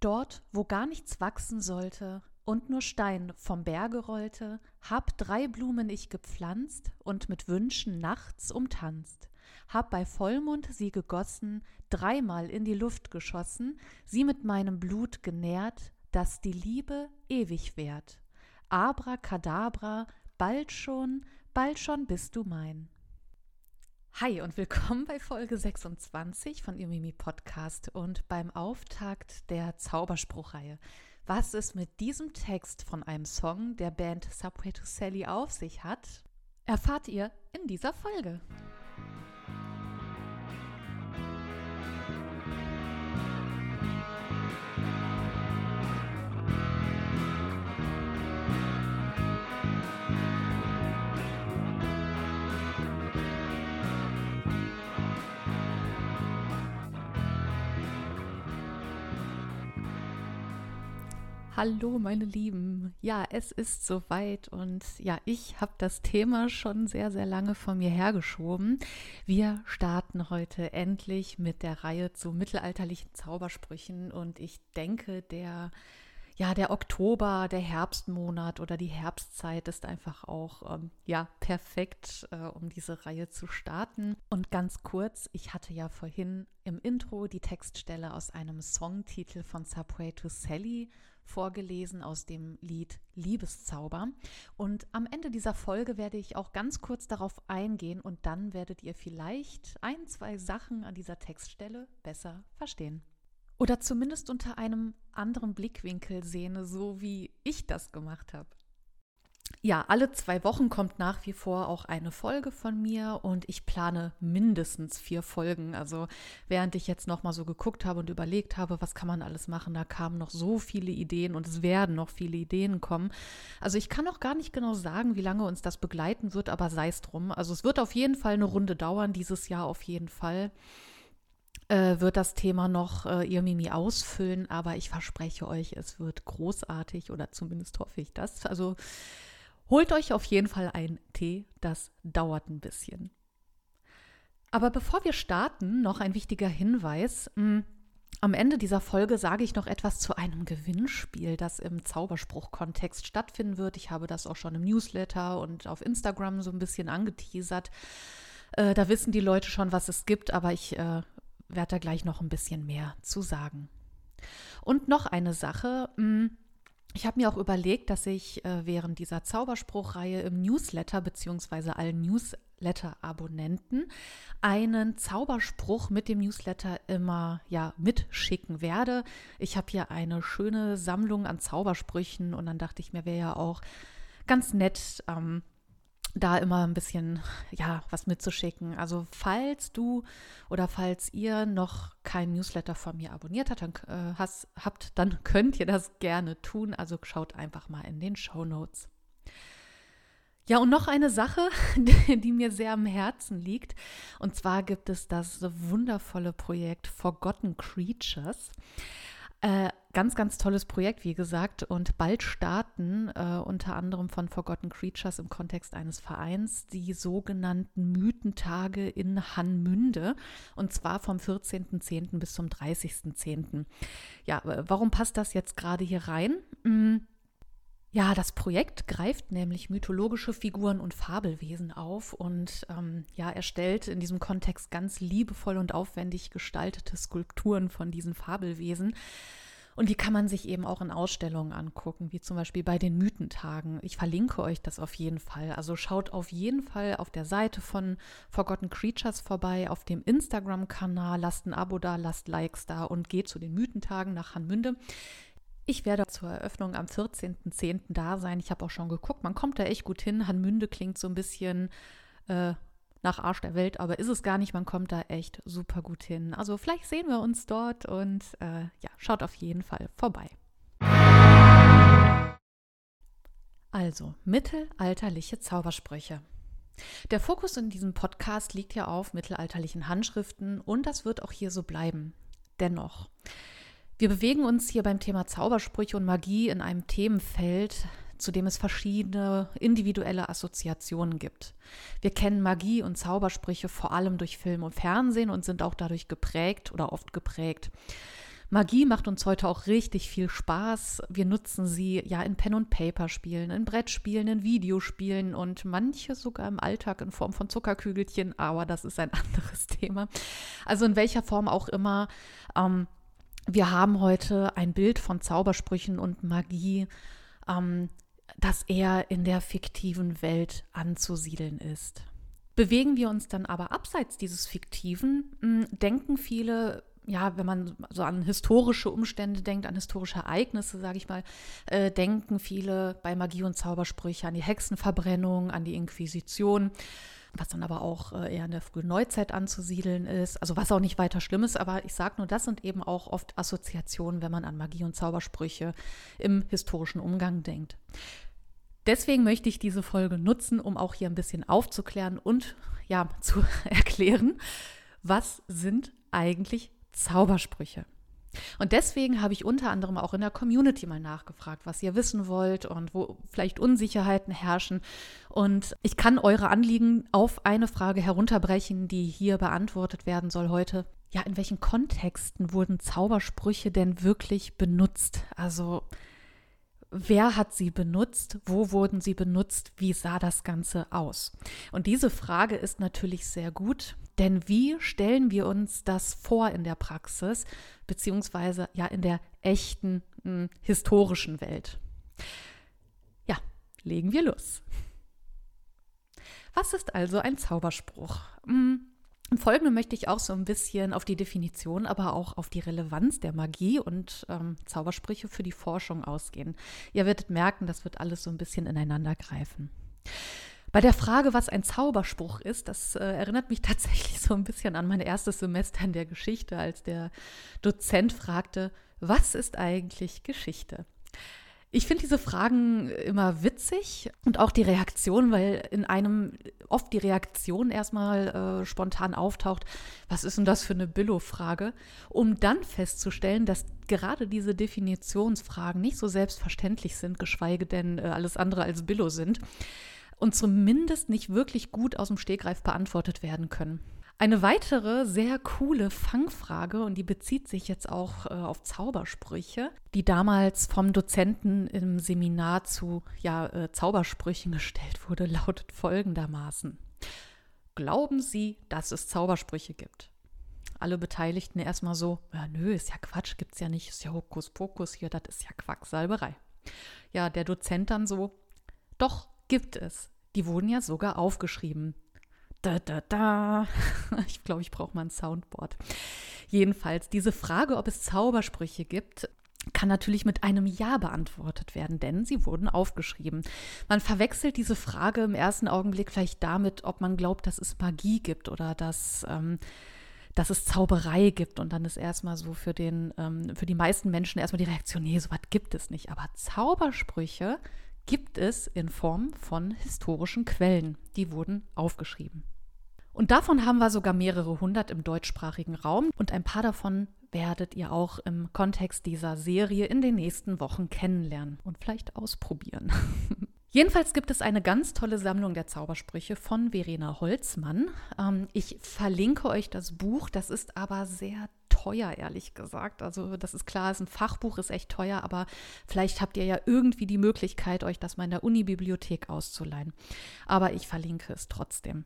Dort, wo gar nichts wachsen sollte und nur Stein vom Berge rollte, hab drei Blumen ich gepflanzt und mit Wünschen nachts umtanzt. Hab bei Vollmond sie gegossen, dreimal in die Luft geschossen, sie mit meinem Blut genährt, dass die Liebe ewig währt. Abracadabra, bald schon, bald schon bist du mein. Hi und willkommen bei Folge 26 von Imimi Podcast und beim Auftakt der Zauberspruchreihe. Was es mit diesem Text von einem Song der Band Subway to Sally auf sich hat, erfahrt ihr in dieser Folge. Hallo, meine Lieben. Ja, es ist soweit und ja, ich habe das Thema schon sehr, sehr lange von mir hergeschoben. Wir starten heute endlich mit der Reihe zu mittelalterlichen Zaubersprüchen und ich denke, der ja, der Oktober, der Herbstmonat oder die Herbstzeit ist einfach auch ähm, ja perfekt, äh, um diese Reihe zu starten. Und ganz kurz, ich hatte ja vorhin im Intro die Textstelle aus einem Songtitel von Subway to Sally vorgelesen aus dem Lied Liebeszauber. Und am Ende dieser Folge werde ich auch ganz kurz darauf eingehen und dann werdet ihr vielleicht ein, zwei Sachen an dieser Textstelle besser verstehen. Oder zumindest unter einem anderen Blickwinkel sehen, so wie ich das gemacht habe. Ja, alle zwei Wochen kommt nach wie vor auch eine Folge von mir und ich plane mindestens vier Folgen. Also während ich jetzt noch mal so geguckt habe und überlegt habe, was kann man alles machen, da kamen noch so viele Ideen und es werden noch viele Ideen kommen. Also ich kann noch gar nicht genau sagen, wie lange uns das begleiten wird, aber sei es drum. Also es wird auf jeden Fall eine Runde dauern, dieses Jahr auf jeden Fall. Äh, wird das Thema noch äh, ihr Mimi ausfüllen, aber ich verspreche euch, es wird großartig oder zumindest hoffe ich das. Also Holt euch auf jeden Fall einen Tee, das dauert ein bisschen. Aber bevor wir starten, noch ein wichtiger Hinweis. Hm, am Ende dieser Folge sage ich noch etwas zu einem Gewinnspiel, das im Zauberspruch-Kontext stattfinden wird. Ich habe das auch schon im Newsletter und auf Instagram so ein bisschen angeteasert. Äh, da wissen die Leute schon, was es gibt, aber ich äh, werde da gleich noch ein bisschen mehr zu sagen. Und noch eine Sache. Hm, ich habe mir auch überlegt, dass ich äh, während dieser Zauberspruchreihe im Newsletter bzw. allen Newsletter-Abonnenten einen Zauberspruch mit dem Newsletter immer ja mitschicken werde. Ich habe hier eine schöne Sammlung an Zaubersprüchen und dann dachte ich mir, wäre ja auch ganz nett, ähm, da immer ein bisschen, ja, was mitzuschicken. Also falls du oder falls ihr noch kein Newsletter von mir abonniert habt, dann, äh, hast, habt, dann könnt ihr das gerne tun. Also schaut einfach mal in den Show Notes. Ja, und noch eine Sache, die, die mir sehr am Herzen liegt. Und zwar gibt es das wundervolle Projekt Forgotten Creatures. Äh, ganz, ganz tolles Projekt, wie gesagt, und bald starten äh, unter anderem von Forgotten Creatures im Kontext eines Vereins die sogenannten Mythentage in Hanmünde und zwar vom 14.10. bis zum 30.10. Ja, warum passt das jetzt gerade hier rein? Hm. Ja, das Projekt greift nämlich mythologische Figuren und Fabelwesen auf und ähm, ja, erstellt in diesem Kontext ganz liebevoll und aufwendig gestaltete Skulpturen von diesen Fabelwesen. Und die kann man sich eben auch in Ausstellungen angucken, wie zum Beispiel bei den Mythentagen. Ich verlinke euch das auf jeden Fall. Also schaut auf jeden Fall auf der Seite von Forgotten Creatures vorbei, auf dem Instagram-Kanal, lasst ein Abo da, lasst Likes da und geht zu den Mythentagen nach Hanmünde. Ich werde zur Eröffnung am 14.10. da sein. Ich habe auch schon geguckt, man kommt da echt gut hin. Hanmünde klingt so ein bisschen äh, nach Arsch der Welt, aber ist es gar nicht. Man kommt da echt super gut hin. Also vielleicht sehen wir uns dort und äh, ja, schaut auf jeden Fall vorbei. Also, mittelalterliche Zaubersprüche. Der Fokus in diesem Podcast liegt ja auf mittelalterlichen Handschriften und das wird auch hier so bleiben. Dennoch, wir bewegen uns hier beim Thema Zaubersprüche und Magie in einem Themenfeld, zu dem es verschiedene individuelle Assoziationen gibt. Wir kennen Magie und Zaubersprüche vor allem durch Film und Fernsehen und sind auch dadurch geprägt oder oft geprägt. Magie macht uns heute auch richtig viel Spaß. Wir nutzen sie ja in Pen- und Paper-Spielen, in Brettspielen, in Videospielen und manche sogar im Alltag in Form von Zuckerkügelchen, aber das ist ein anderes Thema. Also in welcher Form auch immer. Ähm, wir haben heute ein Bild von Zaubersprüchen und Magie, ähm, das eher in der fiktiven Welt anzusiedeln ist. Bewegen wir uns dann aber abseits dieses Fiktiven, hm, denken viele ja, wenn man so an historische Umstände denkt, an historische Ereignisse, sage ich mal, äh, denken viele bei Magie und Zaubersprüche an die Hexenverbrennung, an die Inquisition, was dann aber auch äh, eher in der frühen Neuzeit anzusiedeln ist. Also was auch nicht weiter schlimm ist, aber ich sage nur, das sind eben auch oft Assoziationen, wenn man an Magie und Zaubersprüche im historischen Umgang denkt. Deswegen möchte ich diese Folge nutzen, um auch hier ein bisschen aufzuklären und ja, zu erklären, was sind eigentlich Zaubersprüche. Und deswegen habe ich unter anderem auch in der Community mal nachgefragt, was ihr wissen wollt und wo vielleicht Unsicherheiten herrschen. Und ich kann eure Anliegen auf eine Frage herunterbrechen, die hier beantwortet werden soll heute. Ja, in welchen Kontexten wurden Zaubersprüche denn wirklich benutzt? Also wer hat sie benutzt, wo wurden sie benutzt, wie sah das Ganze aus? Und diese Frage ist natürlich sehr gut, denn wie stellen wir uns das vor in der Praxis, beziehungsweise ja in der echten mh, hm, historischen Welt? Ja, legen wir los. Was ist also ein Zauberspruch? Hm, Im Folgenden möchte ich auch so ein bisschen auf die Definition, aber auch auf die Relevanz der Magie und ähm, Zaubersprüche für die Forschung ausgehen. Ihr werdet merken, das wird alles so ein bisschen ineinander greifen. Bei der Frage, was ein Zauberspruch ist, das äh, erinnert mich tatsächlich so ein bisschen an mein erstes Semester in der Geschichte, als der Dozent fragte, was ist eigentlich Geschichte? Ich finde diese Fragen immer witzig und auch die Reaktion, weil in einem oft die Reaktion erstmal äh, spontan auftaucht, was ist denn das für eine Billo-Frage, um dann festzustellen, dass gerade diese Definitionsfragen nicht so selbstverständlich sind, geschweige denn äh, alles andere als Billo sind und zumindest nicht wirklich gut aus dem Stegreif beantwortet werden können. Eine weitere sehr coole Fangfrage, und die bezieht sich jetzt auch äh, auf Zaubersprüche, die damals vom Dozenten im Seminar zu ja, äh, Zaubersprüchen gestellt wurde, lautet folgendermaßen. Glauben Sie, dass es Zaubersprüche gibt? Alle Beteiligten erstmal so, ja, nö, ist ja Quatsch, gibt's ja nicht, ist ja Hokuspokus hier, das ist ja Quacksalberei. Ja, der Dozent dann so, doch, gibt es. Die wurden ja sogar aufgeschrieben. Da, da, da. Ich glaube, ich brauche mal ein Soundboard. Jedenfalls, diese Frage, ob es Zaubersprüche gibt, kann natürlich mit einem Ja beantwortet werden, denn sie wurden aufgeschrieben. Man verwechselt diese Frage im ersten Augenblick vielleicht damit, ob man glaubt, dass es Magie gibt oder dass, ähm, dass es Zauberei gibt. Und dann ist erstmal so für, den, ähm, für die meisten Menschen erstmal die Reaktion, nee, sowas gibt es nicht. Aber Zaubersprüche gibt es in Form von historischen Quellen. Die wurden aufgeschrieben. Und davon haben wir sogar mehrere hundert im deutschsprachigen Raum und ein paar davon werdet ihr auch im Kontext dieser Serie in den nächsten Wochen kennenlernen und vielleicht ausprobieren. Jedenfalls gibt es eine ganz tolle Sammlung der Zaubersprüche von Verena Holzmann. Ähm, ich verlinke euch das Buch, das ist aber sehr teuer, ehrlich gesagt. Also das ist klar, ist ein Fachbuch, ist echt teuer, aber vielleicht habt ihr ja irgendwie die Möglichkeit, euch das mal in der Uni-Bibliothek auszuleihen. Aber ich verlinke es trotzdem.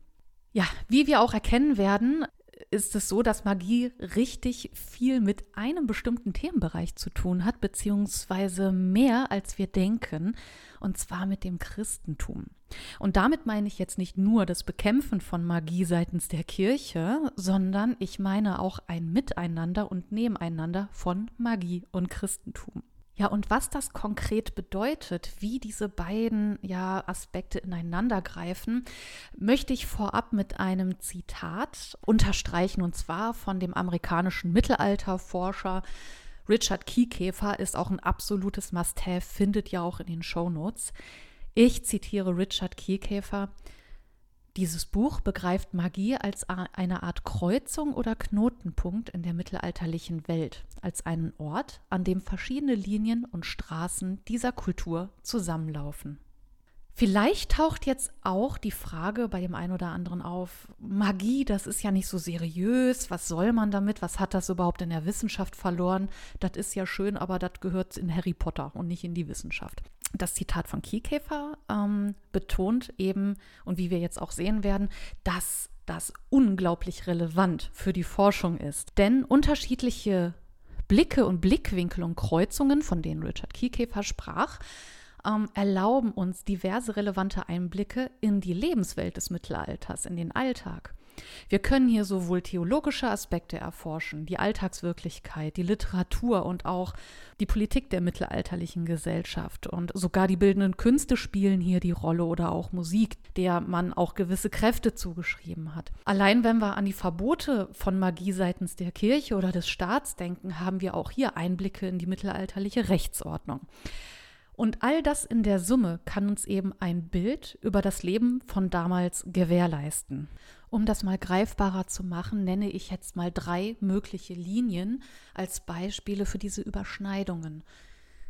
Ja, wie wir auch erkennen werden, ist es so, dass Magie richtig viel mit einem bestimmten Themenbereich zu tun hat, beziehungsweise mehr als wir denken, und zwar mit dem Christentum. Und damit meine ich jetzt nicht nur das Bekämpfen von Magie seitens der Kirche, sondern ich meine auch ein Miteinander und Nebeneinander von Magie und Christentum. Ja, und was das konkret bedeutet, wie diese beiden ja, Aspekte ineinander greifen, möchte ich vorab mit einem Zitat unterstreichen, und zwar von dem amerikanischen Mittelalterforscher Richard Kiekäfer ist auch ein absolutes Must-Have, findet ihr auch in den Show Notes. Ich zitiere Richard Kiekäfer. Dieses Buch begreift Magie als eine Art Kreuzung oder Knotenpunkt in der mittelalterlichen Welt, als einen Ort, an dem verschiedene Linien und Straßen dieser Kultur zusammenlaufen. Vielleicht taucht jetzt auch die Frage bei dem einen oder anderen auf, Magie, das ist ja nicht so seriös, was soll man damit, was hat das überhaupt in der Wissenschaft verloren? Das ist ja schön, aber das gehört in Harry Potter und nicht in die Wissenschaft. Das Zitat von Kiekäfer ähm, betont eben, und wie wir jetzt auch sehen werden, dass das unglaublich relevant für die Forschung ist. Denn unterschiedliche Blicke und Blickwinkel und Kreuzungen, von denen Richard Kiekäfer sprach, ähm, erlauben uns diverse relevante Einblicke in die Lebenswelt des Mittelalters, in den Alltag. Wir können hier sowohl theologische Aspekte erforschen, die Alltagswirklichkeit, die Literatur und auch die Politik der mittelalterlichen Gesellschaft. Und sogar die bildenden Künste spielen hier die Rolle oder auch Musik, der man auch gewisse Kräfte zugeschrieben hat. Allein wenn wir an die Verbote von Magie seitens der Kirche oder des Staats denken, haben wir auch hier Einblicke in die mittelalterliche Rechtsordnung. Und all das in der Summe kann uns eben ein Bild über das Leben von damals gewährleisten. Um das mal greifbarer zu machen, nenne ich jetzt mal drei mögliche Linien als Beispiele für diese Überschneidungen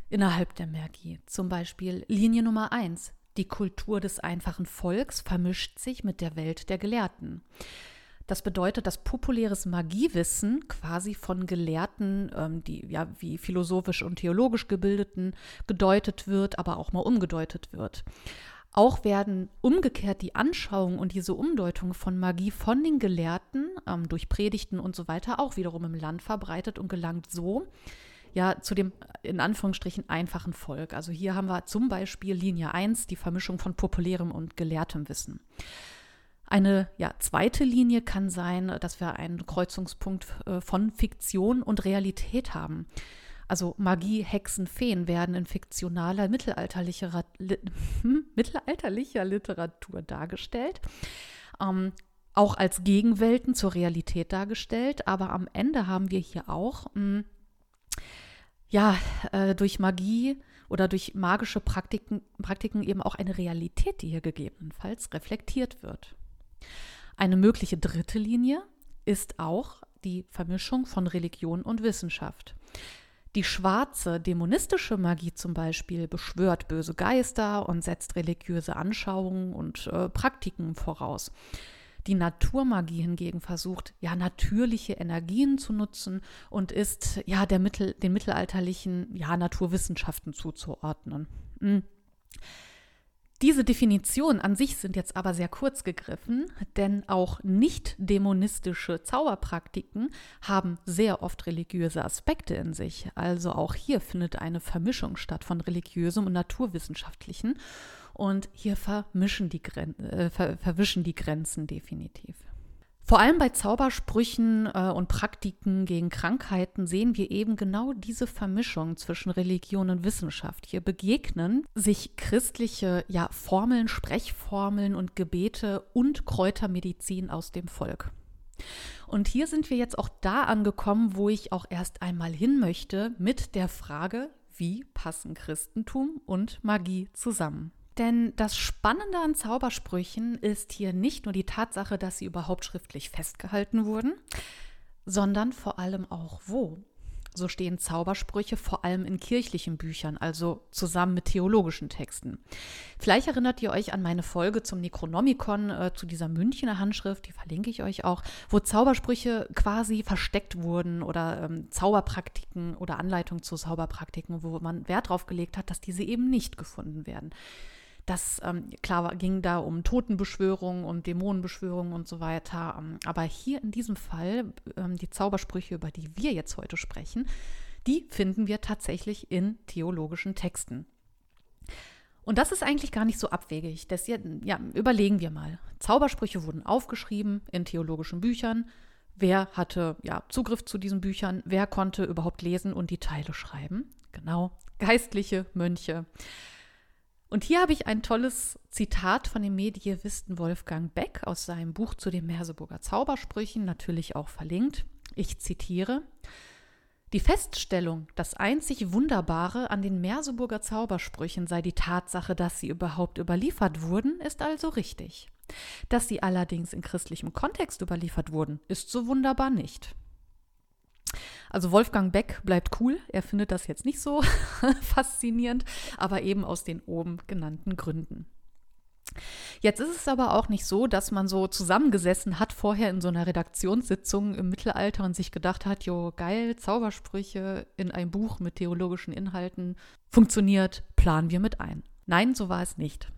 innerhalb der Magie. Zum Beispiel Linie Nummer eins: Die Kultur des einfachen Volks vermischt sich mit der Welt der Gelehrten. Das bedeutet, dass populäres Magiewissen quasi von Gelehrten, ähm, die ja wie philosophisch und theologisch gebildeten, gedeutet wird, aber auch mal umgedeutet wird. Auch werden umgekehrt die Anschauung und diese Umdeutung von Magie von den Gelehrten ähm, durch Predigten und so weiter auch wiederum im Land verbreitet und gelangt so ja zu dem in Anführungsstrichen einfachen Volk. Also hier haben wir zum Beispiel Linie 1, die Vermischung von populärem und gelehrtem Wissen. Eine ja, zweite Linie kann sein, dass wir einen Kreuzungspunkt äh, von Fiktion und Realität haben. Also Magie, Hexen, Feen werden in fiktionaler mittelalterlicher, li, hm, mittelalterlicher Literatur dargestellt. Ähm, auch als Gegenwelten zur Realität dargestellt, aber am Ende haben wir hier auch mh, hm, ja äh, durch Magie oder durch magische Praktiken, Praktiken eben auch eine Realität, die hier gegebenenfalls reflektiert wird. Eine mögliche dritte Linie ist auch die Vermischung von Religion und Wissenschaft. Die schwarze dämonistische Magie zum Beispiel beschwört böse Geister und setzt religiöse Anschauungen und äh, Praktiken voraus. Die Naturmagie hingegen versucht, ja, natürliche Energien zu nutzen und ist ja der Mittel, den mittelalterlichen ja, Naturwissenschaften zuzuordnen. Mhm. Diese Definitionen an sich sind jetzt aber sehr kurz gegriffen, denn auch nicht dämonistische Zauberpraktiken haben sehr oft religiöse Aspekte in sich. Also auch hier findet eine Vermischung statt von religiösem und naturwissenschaftlichen. Und hier vermischen die Gren äh, ver verwischen die Grenzen definitiv. Vor allem bei Zaubersprüchen äh, und Praktiken gegen Krankheiten sehen wir eben genau diese Vermischung zwischen Religion und Wissenschaft. Hier begegnen sich christliche ja, Formeln, Sprechformeln und Gebete und Kräutermedizin aus dem Volk. Und hier sind wir jetzt auch da angekommen, wo ich auch erst einmal hin möchte mit der Frage, wie passen Christentum und Magie zusammen? Denn das Spannende an Zaubersprüchen ist hier nicht nur die Tatsache, dass sie überhaupt schriftlich festgehalten wurden, sondern vor allem auch wo. So stehen Zaubersprüche vor allem in kirchlichen Büchern, also zusammen mit theologischen Texten. Vielleicht erinnert ihr euch an meine Folge zum Necronomicon, äh, zu dieser Münchner Handschrift, die verlinke ich euch auch, wo Zaubersprüche quasi versteckt wurden oder ähm, Zauberpraktiken oder Anleitungen zu Zauberpraktiken, wo man Wert darauf gelegt hat, dass diese eben nicht gefunden werden. Das, ähm, klar, ging da um Totenbeschwörungen und Dämonenbeschwörungen und so weiter. Ähm, aber hier in diesem Fall, ähm, die Zaubersprüche, über die wir jetzt heute sprechen, die finden wir tatsächlich in theologischen Texten. Und das ist eigentlich gar nicht so abwegig. Das, ja, überlegen wir mal. Zaubersprüche wurden aufgeschrieben in theologischen Büchern. Wer hatte ja, Zugriff zu diesen Büchern? Wer konnte überhaupt lesen und die Teile schreiben? Genau, Geistliche, Mönche. Und hier habe ich ein tolles Zitat von dem Medievisten Wolfgang Beck aus seinem Buch zu den Merseburger Zaubersprüchen, natürlich auch verlinkt. Ich zitiere: Die Feststellung, das einzig Wunderbare an den Merseburger Zaubersprüchen sei die Tatsache, dass sie überhaupt überliefert wurden, ist also richtig. Dass sie allerdings in christlichem Kontext überliefert wurden, ist so wunderbar nicht. Also Wolfgang Beck bleibt cool. Er findet das jetzt nicht so faszinierend, aber eben aus den oben genannten Gründen. Jetzt ist es aber auch nicht so, dass man so zusammengesessen hat vorher in so einer Redaktionssitzung im Mittelalter und sich gedacht hat, jo, geil, Zaubersprüche in ein Buch mit theologischen Inhalten funktioniert, planen wir mit ein. Nein, so war es nicht.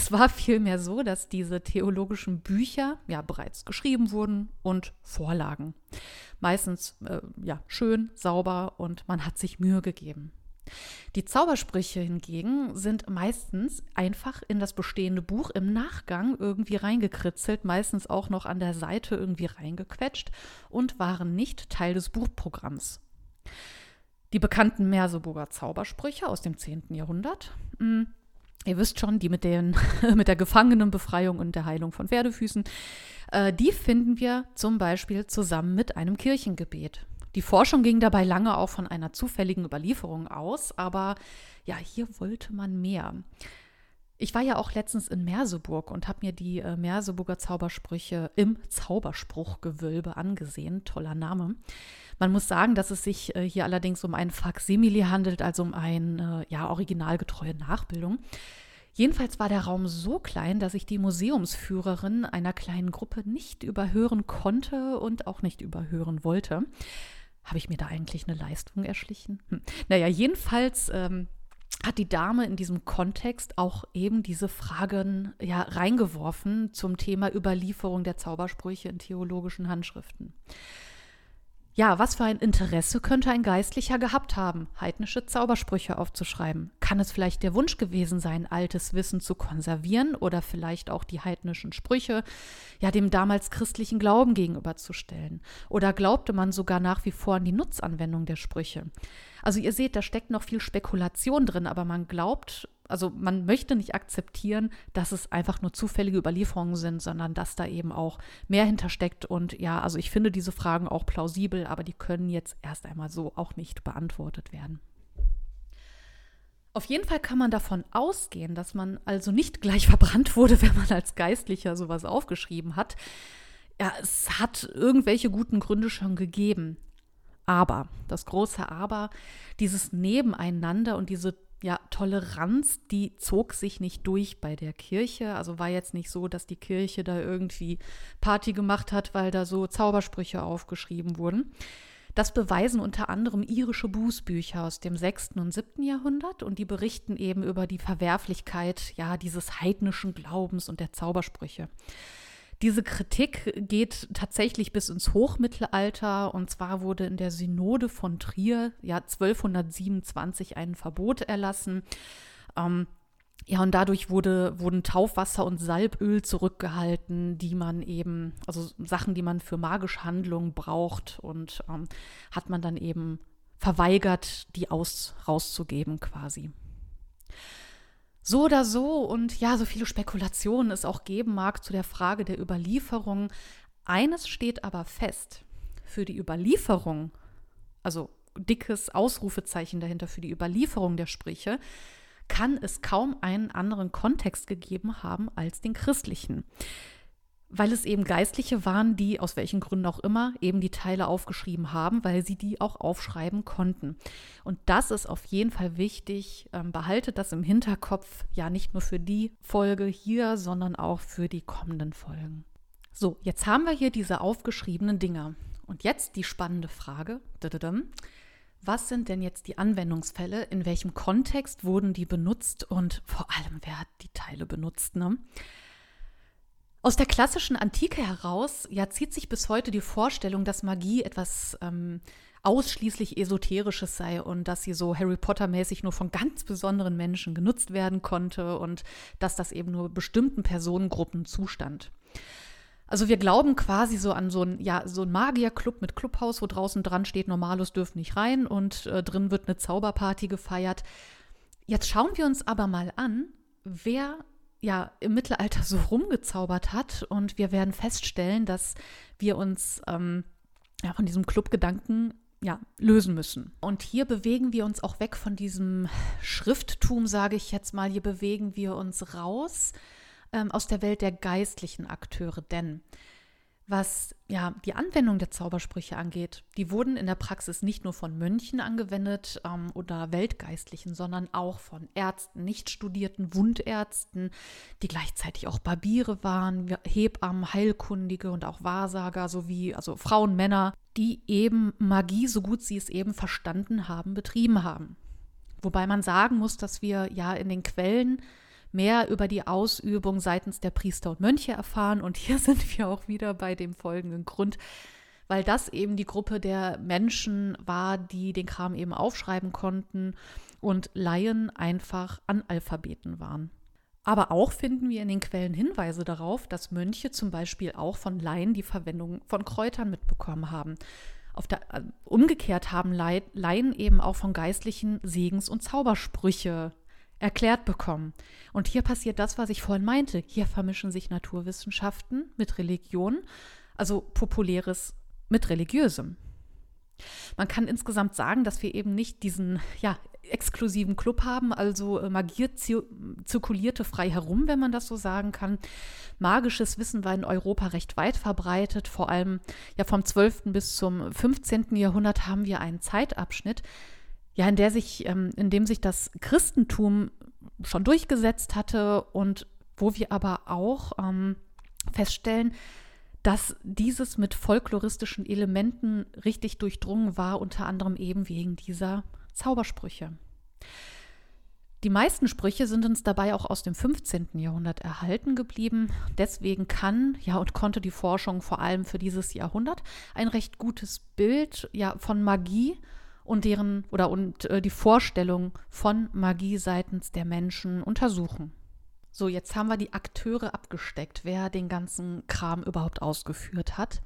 Es war vielmehr so, dass diese theologischen Bücher ja bereits geschrieben wurden und vorlagen. Meistens äh, ja schön, sauber und man hat sich Mühe gegeben. Die Zaubersprüche hingegen sind meistens einfach in das bestehende Buch im Nachgang irgendwie reingekritzelt, meistens auch noch an der Seite irgendwie reingequetscht und waren nicht Teil des Buchprogramms. Die bekannten Merseburger Zaubersprüche aus dem 10. Jahrhundert. Ihr wisst schon, die mit, den, mit der Gefangenenbefreiung und der Heilung von Pferdefüßen. Äh, die finden wir zum Beispiel zusammen mit einem Kirchengebet. Die Forschung ging dabei lange auch von einer zufälligen Überlieferung aus, aber ja, hier wollte man mehr. Ich war ja auch letztens in Merseburg und habe mir die äh, Merseburger Zaubersprüche im Zauberspruchgewölbe angesehen. Toller Name. Man muss sagen, dass es sich äh, hier allerdings um ein Faksimile handelt, also um eine ja, originalgetreue Nachbildung. Jedenfalls war der Raum so klein, dass ich die Museumsführerin einer kleinen Gruppe nicht überhören konnte und auch nicht überhören wollte. Habe ich mir da eigentlich eine Leistung erschlichen? Hm. Naja, jedenfalls ähm, hat die Dame in diesem Kontext auch eben diese Fragen ja reingeworfen zum Thema Überlieferung der Zaubersprüche in theologischen Handschriften. Ja, was für ein Interesse könnte ein Geistlicher gehabt haben, heidnische Zaubersprüche aufzuschreiben? Kann es vielleicht der Wunsch gewesen sein, altes Wissen zu konservieren oder vielleicht auch die heidnischen Sprüche, ja, dem damals christlichen Glauben gegenüberzustellen? Oder glaubte man sogar nach wie vor an die Nutzanwendung der Sprüche? Also ihr seht, da steckt noch viel Spekulation drin, aber man glaubt also man möchte nicht akzeptieren, dass es einfach nur zufällige Überlieferungen sind, sondern dass da eben auch mehr hintersteckt. Und ja, also ich finde diese Fragen auch plausibel, aber die können jetzt erst einmal so auch nicht beantwortet werden. Auf jeden Fall kann man davon ausgehen, dass man also nicht gleich verbrannt wurde, wenn man als Geistlicher sowas aufgeschrieben hat. Ja, es hat irgendwelche guten Gründe schon gegeben. Aber, das große Aber, dieses Nebeneinander und diese ja, Toleranz, die zog sich nicht durch bei der Kirche. Also war jetzt nicht so, dass die Kirche da irgendwie Party gemacht hat, weil da so Zaubersprüche aufgeschrieben wurden. Das beweisen unter anderem irische Bußbücher aus dem 6. und 7. Jahrhundert und die berichten eben über die Verwerflichkeit ja dieses heidnischen Glaubens und der Zaubersprüche. Diese Kritik geht tatsächlich bis ins Hochmittelalter und zwar wurde in der Synode von Trier ja 1227 ein Verbot erlassen. Ähm, ja, und dadurch wurde, wurden Taufwasser und Salböl zurückgehalten, die man eben, also Sachen, die man für magische Handlungen braucht und ähm, hat man dann eben verweigert, die aus, rauszugeben quasi. So oder so und ja, so viele Spekulationen es auch geben mag zu der Frage der Überlieferung. Eines steht aber fest. Für die Überlieferung, also dickes Ausrufezeichen dahinter für die Überlieferung der Sprüche, kann es kaum einen anderen Kontext gegeben haben als den christlichen weil es eben Geistliche waren, die aus welchen Gründen auch immer eben die Teile aufgeschrieben haben, weil sie die auch aufschreiben konnten. Und das ist auf jeden Fall wichtig. Ähm, behaltet das im Hinterkopf, ja nicht nur für die Folge hier, sondern auch für die kommenden Folgen. So, jetzt haben wir hier diese aufgeschriebenen Dinger. Und jetzt die spannende Frage. Was sind denn jetzt die Anwendungsfälle? In welchem Kontext wurden die benutzt? Und vor allem, wer hat die Teile benutzt? Ne? Aus der klassischen Antike heraus ja, zieht sich bis heute die Vorstellung, dass Magie etwas ähm, ausschließlich Esoterisches sei und dass sie so Harry Potter-mäßig nur von ganz besonderen Menschen genutzt werden konnte und dass das eben nur bestimmten Personengruppen zustand. Also wir glauben quasi so an so ein, ja, so ein Magierclub mit Clubhaus, wo draußen dran steht, Normalos dürfen nicht rein und äh, drin wird eine Zauberparty gefeiert. Jetzt schauen wir uns aber mal an, wer ja im Mittelalter so rumgezaubert hat. Und wir werden feststellen, dass wir uns ähm, ja, von diesem Clubgedanken ja, lösen müssen. Und hier bewegen wir uns auch weg von diesem Schrifttum, sage ich jetzt mal. Hier bewegen wir uns raus ähm, aus der Welt der geistlichen Akteure. Denn was ja die Anwendung der Zaubersprüche angeht, die wurden in der Praxis nicht nur von Mönchen angewendet ähm, oder Weltgeistlichen, sondern auch von Ärzten, nicht studierten Wundärzten, die gleichzeitig auch Barbiere waren, Hebammen, Heilkundige und auch Wahrsager sowie also Frauen, Männer, die eben Magie, so gut sie es eben verstanden haben, betrieben haben. Wobei man sagen muss, dass wir ja in den Quellen mehr über die Ausübung seitens der Priester und Mönche erfahren. Und hier sind wir auch wieder bei dem folgenden Grund, weil das eben die Gruppe der Menschen war, die den Kram eben aufschreiben konnten und Laien einfach Analphabeten waren. Aber auch finden wir in den Quellen Hinweise darauf, dass Mönche zum Beispiel auch von Laien die Verwendung von Kräutern mitbekommen haben. Der, äh, umgekehrt haben Laien eben auch von Geistlichen Segens- und Zaubersprüche erklärt bekommen. Und hier passiert das, was ich vorhin meinte. Hier vermischen sich Naturwissenschaften mit Religion, also populäres mit religiösem. Man kann insgesamt sagen, dass wir eben nicht diesen ja, exklusiven Club haben, also äh, Magie zirkulierte frei herum, wenn man das so sagen kann. Magisches Wissen war in Europa recht weit verbreitet, vor allem ja vom 12. bis zum 15. Jahrhundert haben wir einen Zeitabschnitt, ja, in der sich, ähm, in dem sich das Christentum schon durchgesetzt hatte und wo wir aber auch ähm, feststellen, dass dieses mit folkloristischen Elementen richtig durchdrungen war, unter anderem eben wegen dieser Zaubersprüche. Die meisten Sprüche sind uns dabei auch aus dem 15. Jahrhundert erhalten geblieben. Deswegen kann ja und konnte die Forschung vor allem für dieses Jahrhundert ein recht gutes Bild ja von Magie und deren oder und äh, die Vorstellung von Magie seitens der Menschen untersuchen. So, jetzt haben wir die Akteure abgesteckt, wer den ganzen Kram überhaupt ausgeführt hat.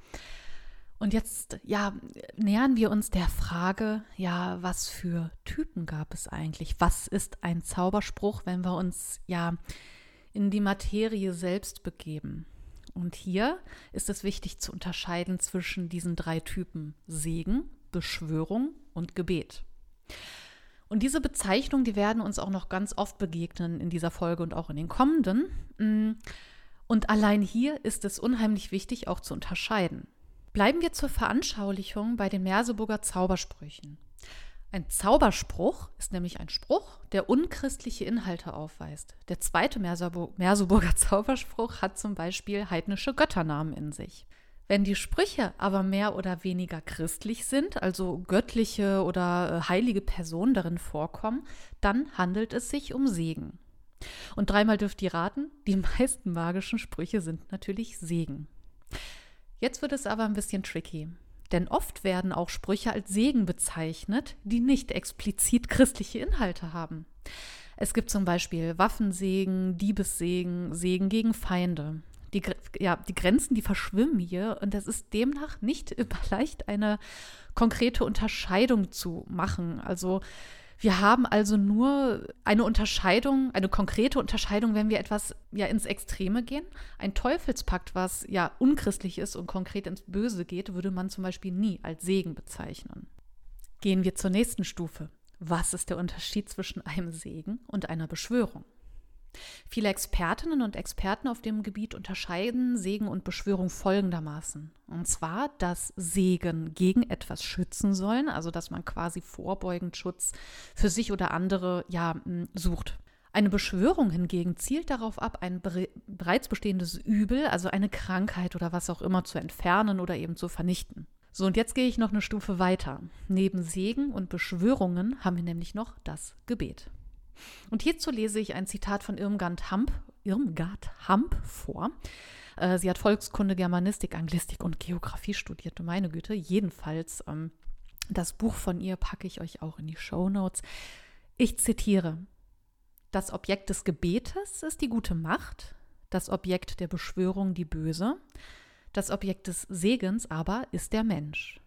Und jetzt, ja, nähern wir uns der Frage, ja, was für Typen gab es eigentlich? Was ist ein Zauberspruch, wenn wir uns, ja, in die Materie selbst begeben? Und hier ist es wichtig zu unterscheiden zwischen diesen drei Typen Segen, Beschwörung und Gebet. Und diese Bezeichnungen, die werden uns auch noch ganz oft begegnen in dieser Folge und auch in den kommenden. Mm. Und allein hier ist es unheimlich wichtig, auch zu unterscheiden. Bleiben wir zur Veranschaulichung bei den Merseburger Zaubersprüchen. Ein Zauberspruch ist nämlich ein Spruch, der unchristliche Inhalte aufweist. Der zweite Merseburger Zauberspruch hat zum Beispiel heidnische Götternamen in sich. Wenn die Sprüche aber mehr oder weniger christlich sind, also göttliche oder äh, heilige Personen darin vorkommen, dann handelt es sich um Segen. Und dreimal dürft ihr raten, die meisten magischen Sprüche sind natürlich Segen. Jetzt wird es aber ein bisschen tricky, denn oft werden auch Sprüche als Segen bezeichnet, die nicht explizit christliche Inhalte haben. Es gibt zum Beispiel Waffensegen, Diebessegen, Segen gegen Feinde die, ja, die Grenzen, die verschwimmen hier und es ist demnach nicht immer leicht, eine konkrete Unterscheidung zu machen. Also wir haben also nur eine Unterscheidung, eine konkrete Unterscheidung, wenn wir etwas ja ins Extreme gehen. Ein Teufelspakt, was ja unchristlich ist und konkret ins Böse geht, würde man zum Beispiel nie als Segen bezeichnen. Gehen wir zur nächsten Stufe. Was ist der Unterschied zwischen einem Segen und einer Beschwörung? Viele Expertinnen und Experten auf dem Gebiet unterscheiden Segen und Beschwörung folgendermaßen. Und zwar, dass Segen gegen etwas schützen sollen, also dass man quasi vorbeugend Schutz für sich oder andere ja, sucht. Eine Beschwörung hingegen zielt darauf ab, ein bereits bestehendes Übel, also eine Krankheit oder was auch immer, zu entfernen oder eben zu vernichten. So, und jetzt gehe ich noch eine Stufe weiter. Neben Segen und Beschwörungen haben wir nämlich noch das Gebet. Und hierzu lese ich ein Zitat von Irmgard Hamp, Irmgard Hamp vor. Äh, sie hat Volkskunde, Germanistik, Anglistik und Geografie studiert. Meine Güte, jedenfalls. Ähm, das Buch von ihr packe ich euch auch in die Show Notes. Ich zitiere: Das Objekt des Gebetes ist die gute Macht, das Objekt der Beschwörung die böse, das Objekt des Segens aber ist der Mensch.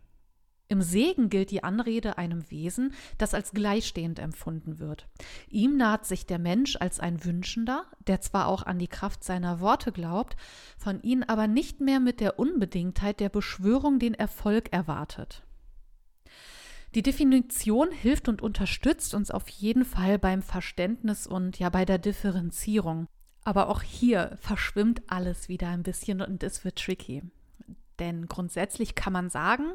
Im Segen gilt die Anrede einem Wesen, das als gleichstehend empfunden wird. Ihm naht sich der Mensch als ein Wünschender, der zwar auch an die Kraft seiner Worte glaubt, von ihnen aber nicht mehr mit der Unbedingtheit der Beschwörung den Erfolg erwartet. Die Definition hilft und unterstützt uns auf jeden Fall beim Verständnis und ja bei der Differenzierung. Aber auch hier verschwimmt alles wieder ein bisschen und es wird tricky. Denn grundsätzlich kann man sagen,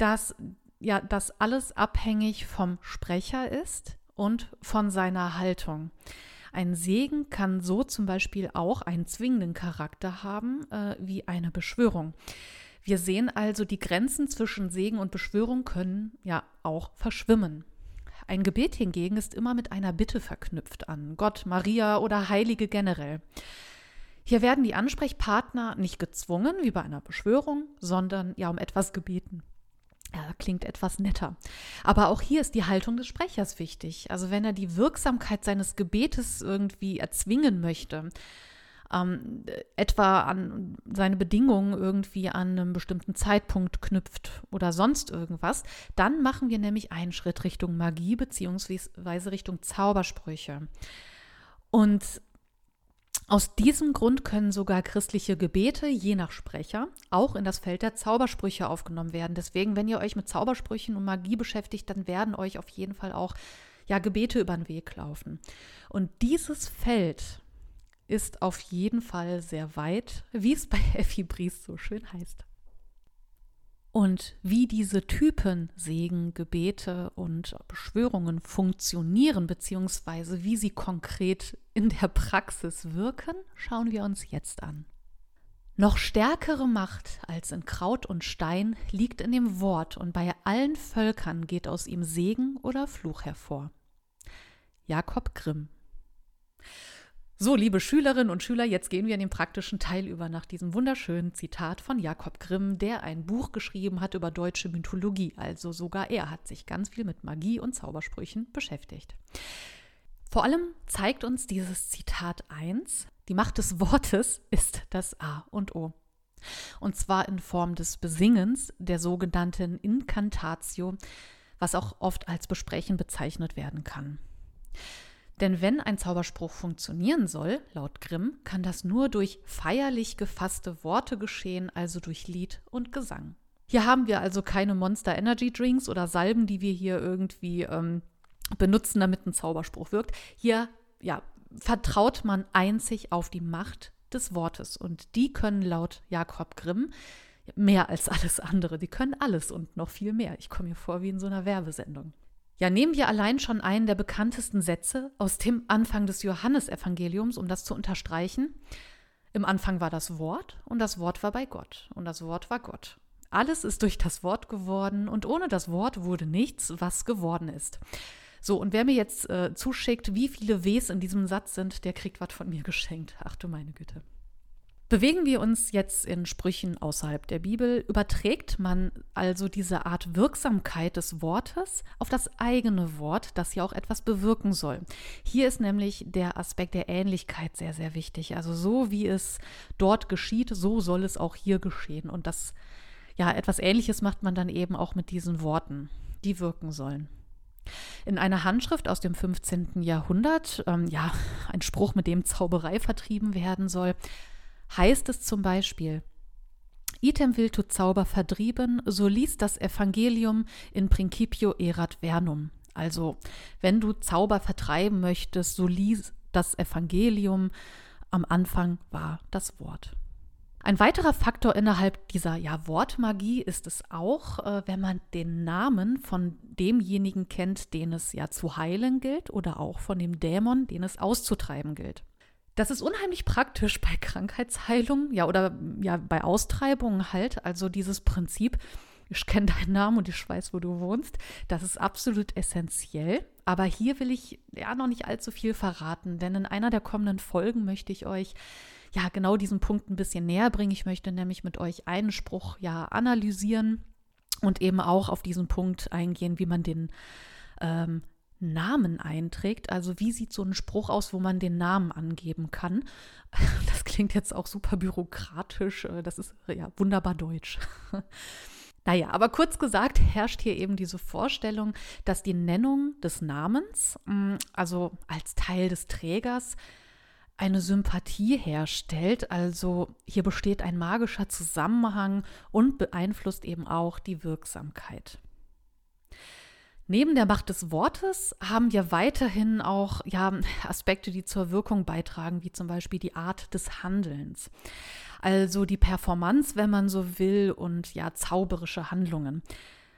dass ja das alles abhängig vom Sprecher ist und von seiner Haltung. Ein Segen kann so zum Beispiel auch einen zwingenden Charakter haben, äh, wie eine Beschwörung. Wir sehen also, die Grenzen zwischen Segen und Beschwörung können ja auch verschwimmen. Ein Gebet hingegen ist immer mit einer Bitte verknüpft an Gott, Maria oder Heilige generell. Hier werden die Ansprechpartner nicht gezwungen, wie bei einer Beschwörung, sondern ja um etwas gebeten. Ja, klingt etwas netter. Aber auch hier ist die Haltung des Sprechers wichtig. Also wenn er die Wirksamkeit seines Gebetes irgendwie erzwingen möchte, ähm, etwa an seine Bedingungen irgendwie an einem bestimmten Zeitpunkt knüpft oder sonst irgendwas, dann machen wir nämlich einen Schritt Richtung Magie beziehungsweise Richtung Zaubersprüche. Und aus diesem Grund können sogar christliche Gebete, je nach Sprecher, auch in das Feld der Zaubersprüche aufgenommen werden. Deswegen, wenn ihr euch mit Zaubersprüchen und Magie beschäftigt, dann werden euch auf jeden Fall auch ja, Gebete über den Weg laufen. Und dieses Feld ist auf jeden Fall sehr weit, wie es bei Effi Bries so schön heißt. Und wie diese Typen Segen, Gebete und Beschwörungen funktionieren, beziehungsweise wie sie konkret in der Praxis wirken, schauen wir uns jetzt an. Noch stärkere Macht als in Kraut und Stein liegt in dem Wort, und bei allen Völkern geht aus ihm Segen oder Fluch hervor. Jakob Grimm so, liebe Schülerinnen und Schüler, jetzt gehen wir in den praktischen Teil über nach diesem wunderschönen Zitat von Jakob Grimm, der ein Buch geschrieben hat über deutsche Mythologie. Also sogar er hat sich ganz viel mit Magie und Zaubersprüchen beschäftigt. Vor allem zeigt uns dieses Zitat 1, die Macht des Wortes ist das A und O. Und zwar in Form des Besingens, der sogenannten Incantatio, was auch oft als Besprechen bezeichnet werden kann. Denn wenn ein Zauberspruch funktionieren soll, laut Grimm, kann das nur durch feierlich gefasste Worte geschehen, also durch Lied und Gesang. Hier haben wir also keine Monster Energy Drinks oder Salben, die wir hier irgendwie ähm, benutzen, damit ein Zauberspruch wirkt. Hier ja, vertraut man einzig auf die Macht des Wortes. Und die können laut Jakob Grimm mehr als alles andere. Die können alles und noch viel mehr. Ich komme mir vor wie in so einer Werbesendung. Ja, nehmen wir allein schon einen der bekanntesten Sätze aus dem Anfang des Johannesevangeliums, um das zu unterstreichen. Im Anfang war das Wort und das Wort war bei Gott und das Wort war Gott. Alles ist durch das Wort geworden und ohne das Wort wurde nichts, was geworden ist. So, und wer mir jetzt äh, zuschickt, wie viele Ws in diesem Satz sind, der kriegt was von mir geschenkt. Ach du meine Güte. Bewegen wir uns jetzt in Sprüchen außerhalb der Bibel, überträgt man also diese Art Wirksamkeit des Wortes auf das eigene Wort, das ja auch etwas bewirken soll. Hier ist nämlich der Aspekt der Ähnlichkeit sehr, sehr wichtig. Also so wie es dort geschieht, so soll es auch hier geschehen. Und das, ja, etwas Ähnliches macht man dann eben auch mit diesen Worten, die wirken sollen. In einer Handschrift aus dem 15. Jahrhundert, ähm, ja, ein Spruch, mit dem Zauberei vertrieben werden soll, heißt es zum Beispiel, Item will tu Zauber verdrieben, so lies das Evangelium in principio erat vernum. Also, wenn du Zauber vertreiben möchtest, so lies das Evangelium. Am Anfang war das Wort. Ein weiterer Faktor innerhalb dieser ja, Wortmagie ist es auch, äh, wenn man den Namen von demjenigen kennt, den es ja zu heilen gilt, oder auch von dem Dämon, den es auszutreiben gilt. Das ist unheimlich praktisch bei Krankheitsheilung, ja, oder ja, bei Austreibungen halt. Also dieses Prinzip, ich kenne deinen Namen und ich weiß, wo du wohnst. Das ist absolut essentiell. Aber hier will ich ja noch nicht allzu viel verraten, denn in einer der kommenden Folgen möchte ich euch ja genau diesen Punkt ein bisschen näher bringen. Ich möchte nämlich mit euch einen Spruch ja analysieren und eben auch auf diesen Punkt eingehen, wie man den ähm, Namen einträgt. Also wie sieht so ein Spruch aus, wo man den Namen angeben kann? Das klingt jetzt auch super bürokratisch. Äh, das ist ja wunderbar deutsch. Naja, aber kurz gesagt herrscht hier eben diese Vorstellung, dass die Nennung des Namens, mm, also als Teil des Trägers, eine Sympathie herstellt. Also hier besteht ein magischer Zusammenhang und beeinflusst eben auch die Wirksamkeit. Neben der Macht des Wortes haben wir weiterhin auch ja, Aspekte, die zur Wirkung beitragen, wie zum Beispiel die Art des Handelns. Also die Performance, wenn man so will, und ja, zauberische Handlungen.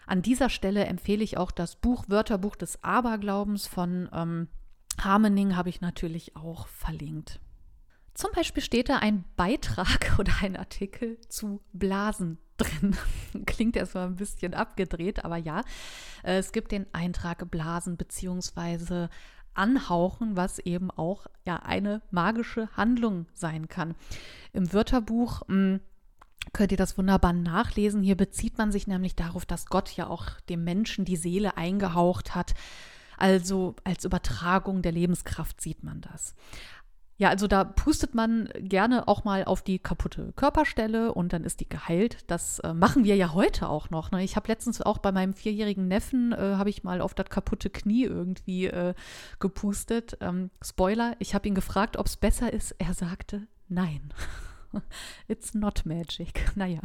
An dieser Stelle empfehle ich auch das Buch Wörterbuch des Aberglaubens von ähm, Harmening, habe ich natürlich auch verlinkt. Zum Beispiel steht da ein Beitrag oder ein Artikel zu Blasen drin. Klingt erstmal ein bisschen abgedreht, aber ja, äh, es gibt den Eintrag Blasen bzw. Anhauchen, was eben auch ja eine magische Handlung sein kann. Im Wörterbuch hm, könnt ihr das wunderbar nachlesen. Hier bezieht man sich nämlich darauf, dass Gott ja auch dem Menschen die Seele eingehaucht hat. Also als Übertragung der Lebenskraft sieht man das. Ja, also da pustet man gerne auch mal auf die kaputte Körperstelle und dann ist die geheilt. Das äh, machen wir ja heute auch noch. Ne? Ich habe letztens auch bei meinem vierjährigen Neffen, äh, habe ich mal auf das kaputte Knie irgendwie äh, gepustet. Ähm, Spoiler, ich habe ihn gefragt, ob es besser ist. Er sagte nein. It's not magic. Naja.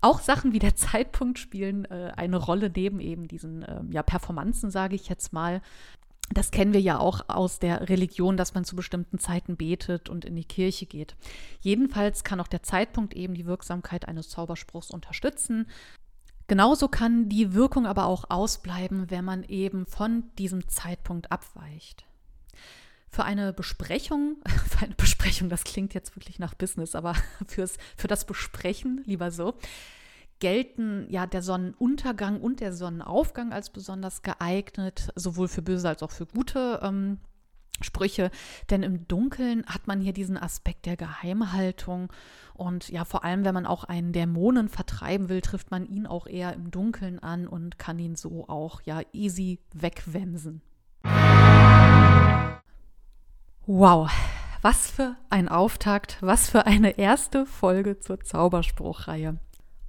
Auch Sachen wie der Zeitpunkt spielen äh, eine Rolle neben eben diesen äh, ja, Performanzen, sage ich jetzt mal. Das kennen wir ja auch aus der Religion, dass man zu bestimmten Zeiten betet und in die Kirche geht. Jedenfalls kann auch der Zeitpunkt eben die Wirksamkeit eines Zauberspruchs unterstützen. Genauso kann die Wirkung aber auch ausbleiben, wenn man eben von diesem Zeitpunkt abweicht. Für eine Besprechung, für eine Besprechung, das klingt jetzt wirklich nach Business, aber fürs, für das Besprechen lieber so, gelten ja der Sonnenuntergang und der Sonnenaufgang als besonders geeignet, sowohl für böse als auch für gute ähm, Sprüche. Denn im Dunkeln hat man hier diesen Aspekt der Geheimhaltung. Und ja, vor allem, wenn man auch einen Dämonen vertreiben will, trifft man ihn auch eher im Dunkeln an und kann ihn so auch ja easy wegwemsen. Wow, was für ein Auftakt, was für eine erste Folge zur Zauberspruchreihe.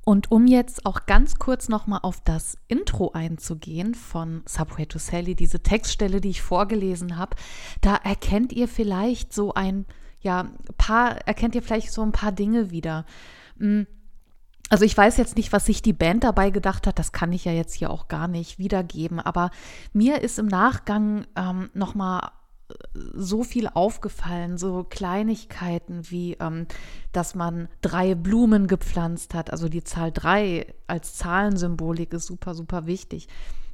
Und um jetzt auch ganz kurz nochmal auf das Intro einzugehen von Subway to Sally, diese Textstelle, die ich vorgelesen habe, da erkennt ihr vielleicht so ein, ja, paar, erkennt ihr vielleicht so ein paar Dinge wieder. Hm, also ich weiß jetzt nicht, was sich die Band dabei gedacht hat, das kann ich ja jetzt hier auch gar nicht wiedergeben, aber mir ist im Nachgang ähm, nochmal so viel aufgefallen, so Kleinigkeiten wie, ähm, dass man drei Blumen gepflanzt hat. Also die Zahl drei als Zahlensymbolik ist super, super wichtig.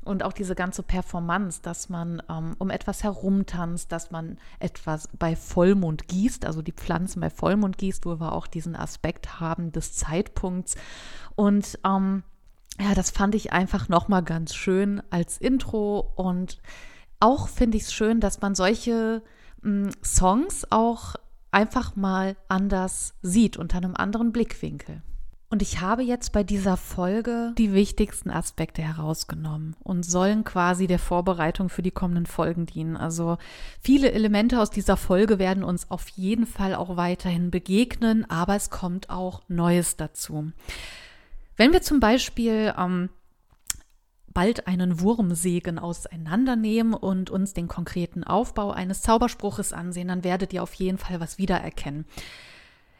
Und auch diese ganze Performance, dass man ähm, um etwas herumtanzt, dass man etwas bei Vollmond gießt, also die Pflanzen bei Vollmond gießt, wo wir auch diesen Aspekt haben des Zeitpunkts. Und ähm, ja, das fand ich einfach nochmal ganz schön als Intro und auch finde ich es schön, dass man solche mh, hm, Songs auch einfach mal anders sieht, unter einem anderen Blickwinkel. Und ich habe jetzt bei dieser Folge die wichtigsten Aspekte herausgenommen und sollen quasi der Vorbereitung für die kommenden Folgen dienen. Also viele Elemente aus dieser Folge werden uns auf jeden Fall auch weiterhin begegnen, aber es kommt auch Neues dazu. Wenn wir zum Beispiel ähm, bald einen Wurmsegen auseinandernehmen und uns den konkreten Aufbau eines Zauberspruches ansehen, dann werdet ihr auf jeden Fall was wiedererkennen.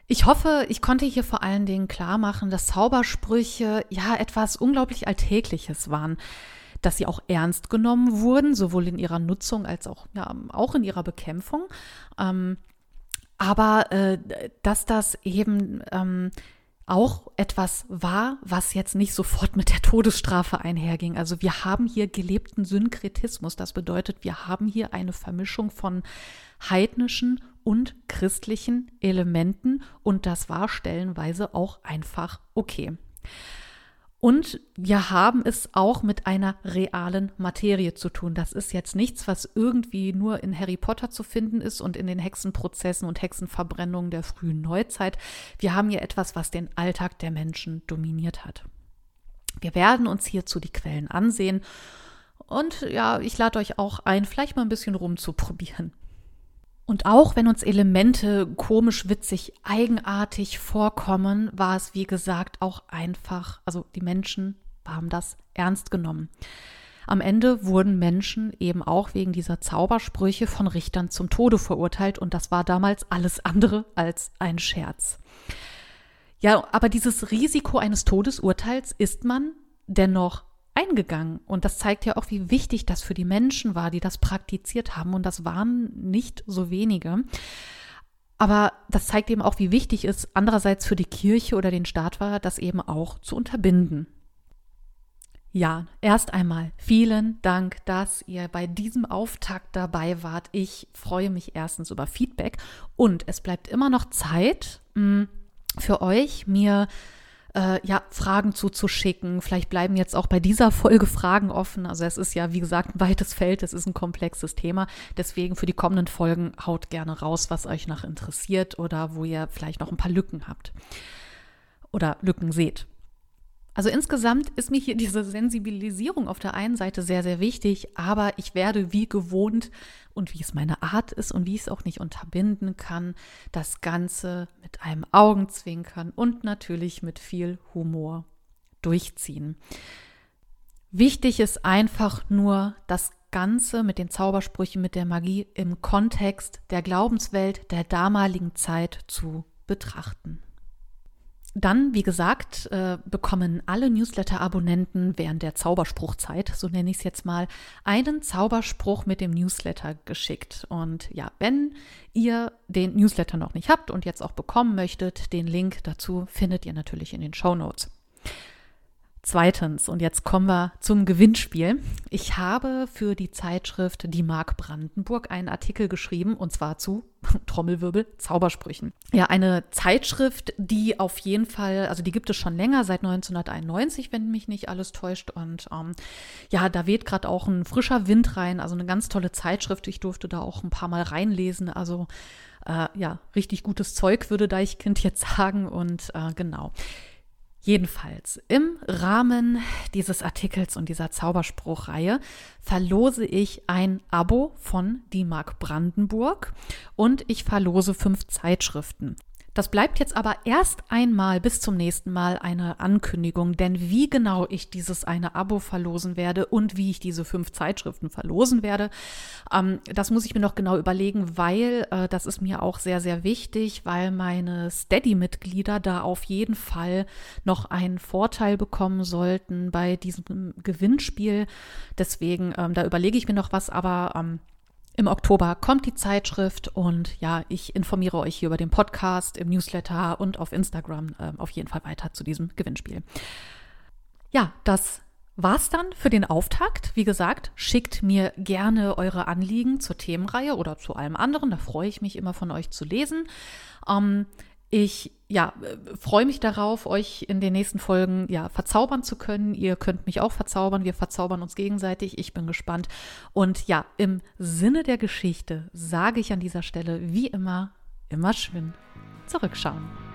Ich hoffe, ich konnte hier vor allen Dingen klar machen, dass Zaubersprüche ja etwas unglaublich Alltägliches waren, dass sie auch ernst genommen wurden, sowohl in ihrer Nutzung als auch, ja, auch in ihrer Bekämpfung. Ähm, aber äh, dass das eben ähm, auch etwas war, was jetzt nicht sofort mit der Todesstrafe einherging. Also wir haben hier gelebten Synkretismus. Das bedeutet, wir haben hier eine Vermischung von heidnischen und christlichen Elementen und das war stellenweise auch einfach okay. Und wir haben es auch mit einer realen Materie zu tun. Das ist jetzt nichts, was irgendwie nur in Harry Potter zu finden ist und in den Hexenprozessen und Hexenverbrennungen der frühen Neuzeit. Wir haben hier etwas, was den Alltag der Menschen dominiert hat. Wir werden uns hierzu die Quellen ansehen. Und ja, ich lade euch auch ein, vielleicht mal ein bisschen rumzuprobieren. Und auch wenn uns Elemente komisch, witzig, eigenartig vorkommen, war es, wie gesagt, auch einfach, also die Menschen haben das ernst genommen. Am Ende wurden Menschen eben auch wegen dieser Zaubersprüche von Richtern zum Tode verurteilt und das war damals alles andere als ein Scherz. Ja, aber dieses Risiko eines Todesurteils ist man dennoch eingegangen. Und das zeigt ja auch, wie wichtig das für die Menschen war, die das praktiziert haben. Und das waren nicht so wenige. Aber das zeigt eben auch, wie wichtig es andererseits für die Kirche oder den Staat war, das eben auch zu unterbinden. Ja, erst einmal vielen Dank, dass ihr bei diesem Auftakt dabei wart. Ich freue mich erstens über Feedback und es bleibt immer noch Zeit mm, für euch, mir äh, ja, Fragen zuzuschicken. Vielleicht bleiben jetzt auch bei dieser Folge Fragen offen. Also es ist ja, wie gesagt, ein weites Feld, es ist ein komplexes Thema. Deswegen für die kommenden Folgen haut gerne raus, was euch noch interessiert oder wo ihr vielleicht noch ein paar Lücken habt oder Lücken seht. Also insgesamt ist mir hier diese Sensibilisierung auf der einen Seite sehr, sehr wichtig, aber ich werde wie gewohnt und wie es meine Art ist und wie ich es auch nicht unterbinden kann, das Ganze mit einem Augenzwinkern und natürlich mit viel Humor durchziehen. Wichtig ist einfach nur, das Ganze mit den Zaubersprüchen, mit der Magie im Kontext der Glaubenswelt der damaligen Zeit zu betrachten. Dann, wie gesagt, äh, bekommen alle Newsletter-Abonnenten während der Zauberspruchzeit, so nenne ich es jetzt mal, einen Zauberspruch mit dem Newsletter geschickt. Und ja, wenn ihr den Newsletter noch nicht habt und jetzt auch bekommen möchtet, den Link dazu findet ihr natürlich in den Show Notes. Zweitens, und jetzt kommen wir zum Gewinnspiel. Ich habe für die Zeitschrift Die Mark Brandenburg einen Artikel geschrieben, und zwar zu Trommelwirbel, Zaubersprüchen. Ja, eine Zeitschrift, die auf jeden Fall, also die gibt es schon länger, seit 1991, wenn mich nicht alles täuscht. Und ähm, ja, da weht gerade auch ein frischer Wind rein, also eine ganz tolle Zeitschrift. Ich durfte da auch ein paar Mal reinlesen. Also äh, ja, richtig gutes Zeug, würde Deichkind jetzt sagen. Und äh, genau. Jedenfalls, im Rahmen dieses Artikels und dieser Zauberspruchreihe verlose ich ein Abo von Die Mark Brandenburg und ich verlose fünf Zeitschriften. Das bleibt jetzt aber erst einmal bis zum nächsten Mal eine Ankündigung, denn wie genau ich dieses eine Abo verlosen werde und wie ich diese fünf Zeitschriften verlosen werde, ähm, das muss ich mir noch genau überlegen, weil äh, das ist mir auch sehr, sehr wichtig, weil meine Steady-Mitglieder da auf jeden Fall noch einen Vorteil bekommen sollten bei diesem Gewinnspiel. Deswegen, ähm, da überlege ich mir noch was, aber ähm, im Oktober kommt die Zeitschrift und ja, ich informiere euch hier über den Podcast, im Newsletter und auf Instagram äh, auf jeden Fall weiter zu diesem Gewinnspiel. Ja, das war's dann für den Auftakt. Wie gesagt, schickt mir gerne eure Anliegen zur Themenreihe oder zu allem anderen. Da freue ich mich immer von euch zu lesen. Ähm, ich ja, freue mich darauf, euch in den nächsten Folgen ja verzaubern zu können. Ihr könnt mich auch verzaubern. Wir verzaubern uns gegenseitig. Ich bin gespannt. Und ja, im Sinne der Geschichte sage ich an dieser Stelle wie immer, immer schön zurückschauen.